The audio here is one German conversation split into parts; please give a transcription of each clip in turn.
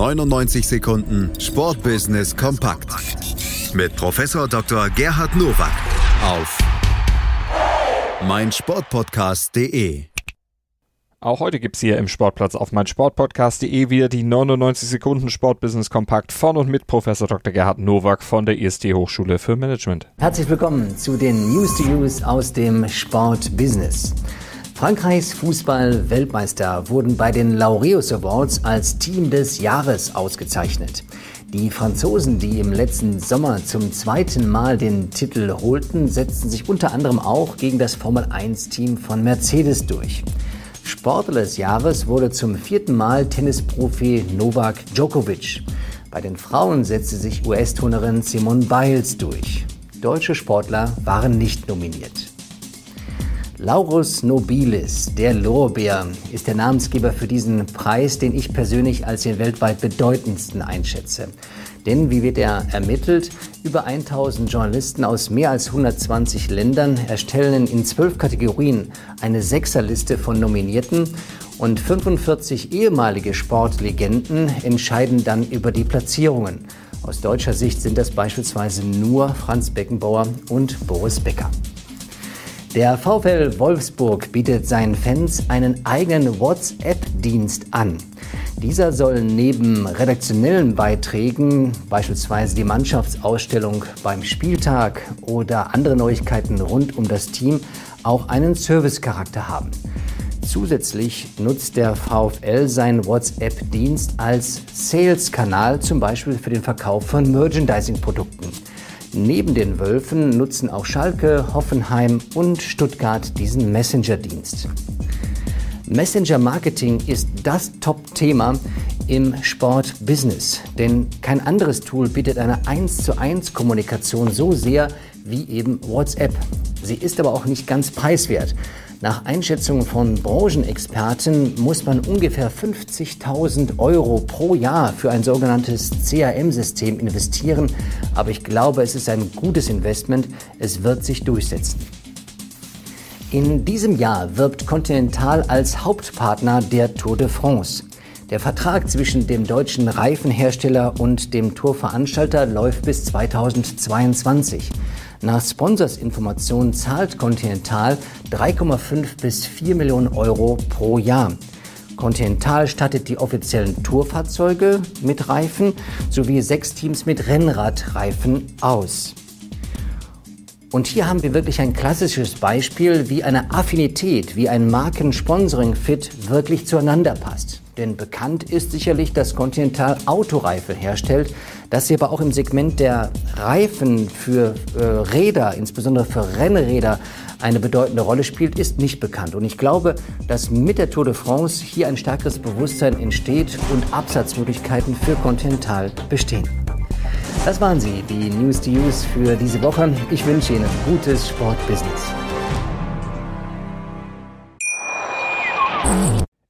99 Sekunden Sportbusiness kompakt mit Professor Dr. Gerhard Nowak auf meinsportpodcast.de. Auch heute gibt es hier im Sportplatz auf meinsportpodcast.de wieder die 99 Sekunden Sportbusiness Kompakt von und mit Professor Dr. Gerhard Nowak von der IST Hochschule für Management. Herzlich willkommen zu den News to Use aus dem Sportbusiness. Frankreichs Fußball-Weltmeister wurden bei den Laureus Awards als Team des Jahres ausgezeichnet. Die Franzosen, die im letzten Sommer zum zweiten Mal den Titel holten, setzten sich unter anderem auch gegen das Formel-1-Team von Mercedes durch. Sportler des Jahres wurde zum vierten Mal Tennisprofi Novak Djokovic. Bei den Frauen setzte sich US-Turnerin Simone Biles durch. Deutsche Sportler waren nicht nominiert. Laurus nobilis, der Lorbeer, ist der Namensgeber für diesen Preis, den ich persönlich als den weltweit bedeutendsten einschätze. Denn, wie wird er ermittelt, über 1000 Journalisten aus mehr als 120 Ländern erstellen in zwölf Kategorien eine Sechserliste von Nominierten und 45 ehemalige Sportlegenden entscheiden dann über die Platzierungen. Aus deutscher Sicht sind das beispielsweise nur Franz Beckenbauer und Boris Becker. Der VfL Wolfsburg bietet seinen Fans einen eigenen WhatsApp-Dienst an. Dieser soll neben redaktionellen Beiträgen, beispielsweise die Mannschaftsausstellung beim Spieltag oder andere Neuigkeiten rund um das Team, auch einen Servicecharakter haben. Zusätzlich nutzt der VfL seinen WhatsApp-Dienst als Sales-Kanal, zum Beispiel für den Verkauf von Merchandising-Produkten. Neben den Wölfen nutzen auch Schalke, Hoffenheim und Stuttgart diesen Messenger-Dienst. Messenger-Marketing ist das Top-Thema im Sport-Business, denn kein anderes Tool bietet eine 1 zu 1 Kommunikation so sehr wie eben WhatsApp. Sie ist aber auch nicht ganz preiswert. Nach Einschätzungen von Branchenexperten muss man ungefähr 50.000 Euro pro Jahr für ein sogenanntes CRM-System investieren. Aber ich glaube, es ist ein gutes Investment. Es wird sich durchsetzen. In diesem Jahr wirbt Continental als Hauptpartner der Tour de France. Der Vertrag zwischen dem deutschen Reifenhersteller und dem Tourveranstalter läuft bis 2022. Nach Sponsorsinformationen zahlt Continental 3,5 bis 4 Millionen Euro pro Jahr. Continental stattet die offiziellen Tourfahrzeuge mit Reifen sowie sechs Teams mit Rennradreifen aus. Und hier haben wir wirklich ein klassisches Beispiel, wie eine Affinität, wie ein Markensponsoring-Fit wirklich zueinander passt. Denn bekannt ist sicherlich, dass Continental Autoreifen herstellt, dass sie aber auch im Segment der Reifen für äh, Räder, insbesondere für Rennräder, eine bedeutende Rolle spielt, ist nicht bekannt. Und ich glaube, dass mit der Tour de France hier ein stärkeres Bewusstsein entsteht und Absatzmöglichkeiten für Continental bestehen. Das waren sie, die News to Use für diese Woche. Ich wünsche Ihnen gutes Sportbusiness.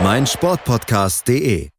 meinsportpodcast.de.